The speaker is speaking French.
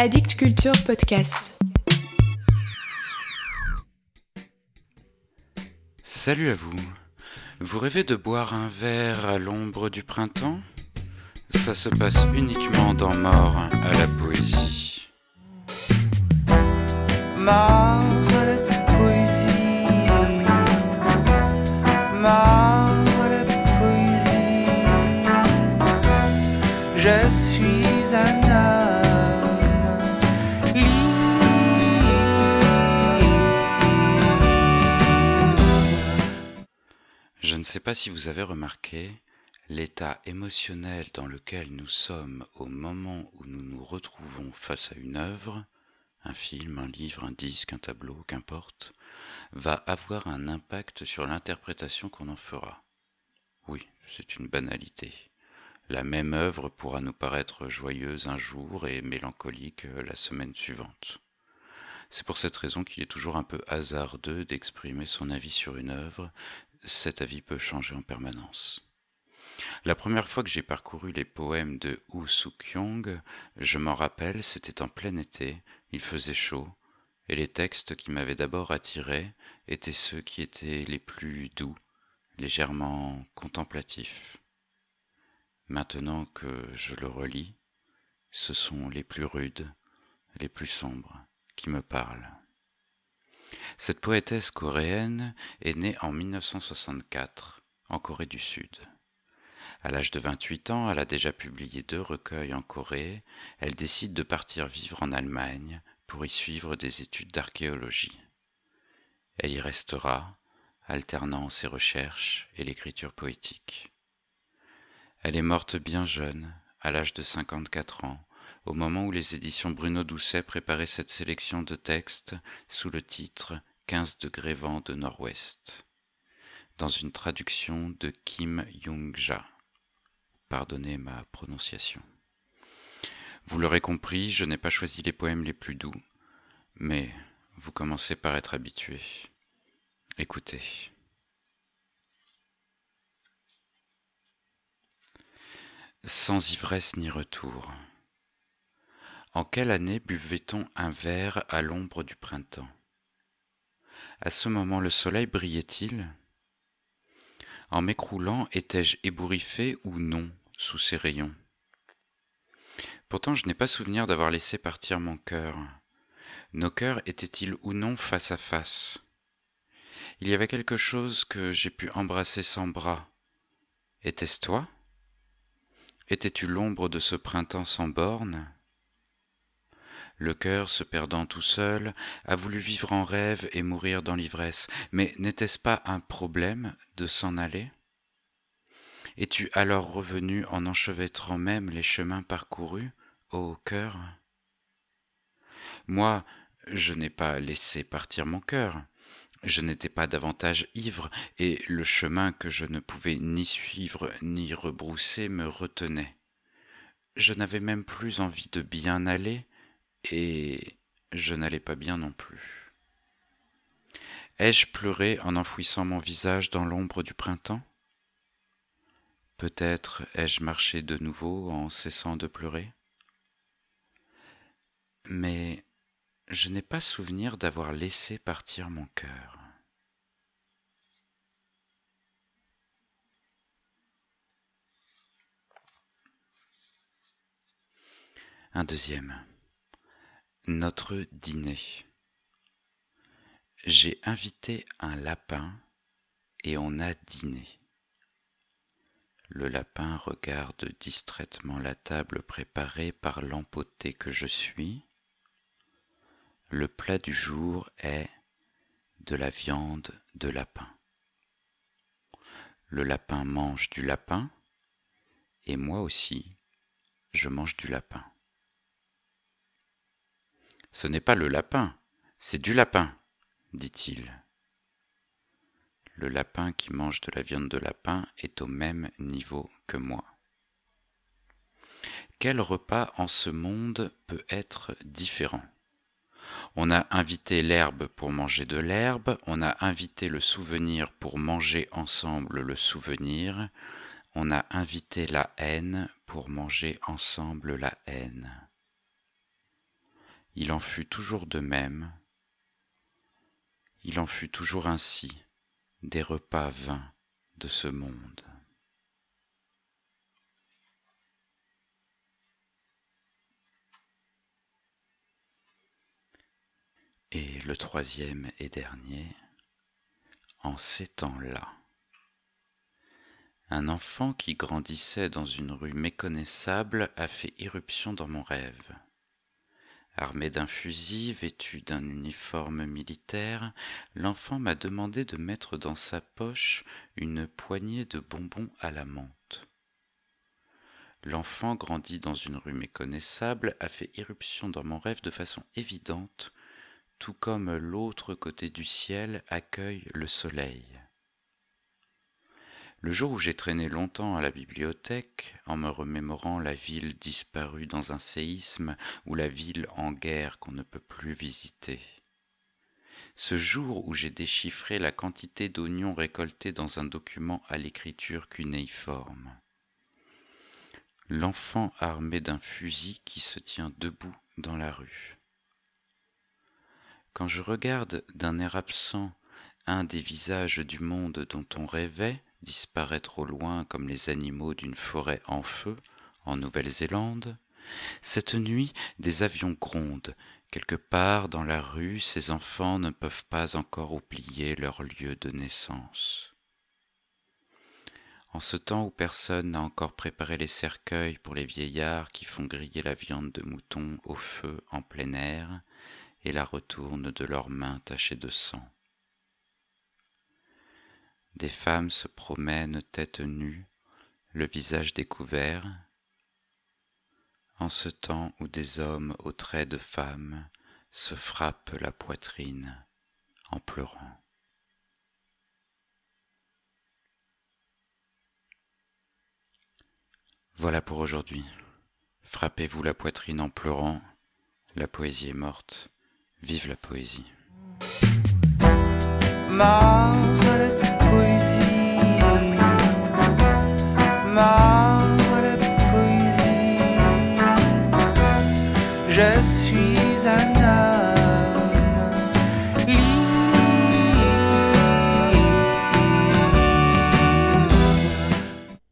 Addict Culture Podcast. Salut à vous. Vous rêvez de boire un verre à l'ombre du printemps? Ça se passe uniquement dans Mort à la poésie. Mort à la poésie. Mort à la poésie. Je suis un homme sais pas si vous avez remarqué l'état émotionnel dans lequel nous sommes au moment où nous nous retrouvons face à une œuvre, un film, un livre, un disque, un tableau, qu'importe, va avoir un impact sur l'interprétation qu'on en fera. Oui, c'est une banalité. La même œuvre pourra nous paraître joyeuse un jour et mélancolique euh, la semaine suivante. C'est pour cette raison qu'il est toujours un peu hasardeux d'exprimer son avis sur une œuvre, cet avis peut changer en permanence. La première fois que j'ai parcouru les poèmes de Woo Suk-yong, je m'en rappelle, c'était en plein été, il faisait chaud, et les textes qui m'avaient d'abord attiré étaient ceux qui étaient les plus doux, légèrement contemplatifs. Maintenant que je le relis, ce sont les plus rudes, les plus sombres, qui me parlent. Cette poétesse coréenne est née en 1964 en Corée du Sud. À l'âge de 28 ans, elle a déjà publié deux recueils en Corée. Elle décide de partir vivre en Allemagne pour y suivre des études d'archéologie. Elle y restera, alternant ses recherches et l'écriture poétique. Elle est morte bien jeune, à l'âge de 54 ans, au moment où les éditions Bruno Doucet préparaient cette sélection de textes sous le titre 15 degrés vent de nord-ouest, dans une traduction de Kim Young-ja. Pardonnez ma prononciation. Vous l'aurez compris, je n'ai pas choisi les poèmes les plus doux, mais vous commencez par être habitué. Écoutez. Sans ivresse ni retour. En quelle année buvait-on un verre à l'ombre du printemps? À ce moment le soleil brillait-il? En m'écroulant, étais-je ébouriffé ou non sous ses rayons? Pourtant je n'ai pas souvenir d'avoir laissé partir mon cœur. Nos cœurs étaient-ils ou non face à face? Il y avait quelque chose que j'ai pu embrasser sans bras. Était-ce toi? Étais-tu l'ombre de ce printemps sans bornes? Le cœur, se perdant tout seul, a voulu vivre en rêve et mourir dans l'ivresse. Mais n'était-ce pas un problème de s'en aller? Es-tu alors revenu en enchevêtrant même les chemins parcourus, ô cœur? Moi, je n'ai pas laissé partir mon cœur. Je n'étais pas davantage ivre, et le chemin que je ne pouvais ni suivre ni rebrousser me retenait. Je n'avais même plus envie de bien aller, et je n'allais pas bien non plus. Ai-je pleuré en enfouissant mon visage dans l'ombre du printemps? Peut-être ai-je marché de nouveau en cessant de pleurer? Mais je n'ai pas souvenir d'avoir laissé partir mon cœur. Un deuxième. Notre dîner. J'ai invité un lapin et on a dîné. Le lapin regarde distraitement la table préparée par l'empoté que je suis. Le plat du jour est de la viande de lapin. Le lapin mange du lapin et moi aussi, je mange du lapin. Ce n'est pas le lapin, c'est du lapin, dit-il. Le lapin qui mange de la viande de lapin est au même niveau que moi. Quel repas en ce monde peut être différent? On a invité l'herbe pour manger de l'herbe, on a invité le souvenir pour manger ensemble le souvenir, on a invité la haine pour manger ensemble la haine. Il en fut toujours de même, il en fut toujours ainsi des repas vains de ce monde. Et le troisième et dernier, en ces temps-là, un enfant qui grandissait dans une rue méconnaissable a fait irruption dans mon rêve. Armé d'un fusil, vêtu d'un uniforme militaire, l'enfant m'a demandé de mettre dans sa poche une poignée de bonbons à la menthe. L'enfant grandi dans une rue méconnaissable a fait irruption dans mon rêve de façon évidente, tout comme l'autre côté du ciel accueille le soleil. Le jour où j'ai traîné longtemps à la bibliothèque, en me remémorant la ville disparue dans un séisme ou la ville en guerre qu'on ne peut plus visiter. Ce jour où j'ai déchiffré la quantité d'oignons récoltés dans un document à l'écriture cunéiforme. L'enfant armé d'un fusil qui se tient debout dans la rue. Quand je regarde d'un air absent un des visages du monde dont on rêvait, disparaître au loin comme les animaux d'une forêt en feu en Nouvelle-Zélande, cette nuit des avions grondent. Quelque part dans la rue, ces enfants ne peuvent pas encore oublier leur lieu de naissance. En ce temps où personne n'a encore préparé les cercueils pour les vieillards qui font griller la viande de mouton au feu en plein air et la retournent de leurs mains tachées de sang. Des femmes se promènent tête nue, le visage découvert, en ce temps où des hommes aux traits de femmes se frappent la poitrine en pleurant. Voilà pour aujourd'hui. Frappez-vous la poitrine en pleurant. La poésie est morte. Vive la poésie. Je suis un homme.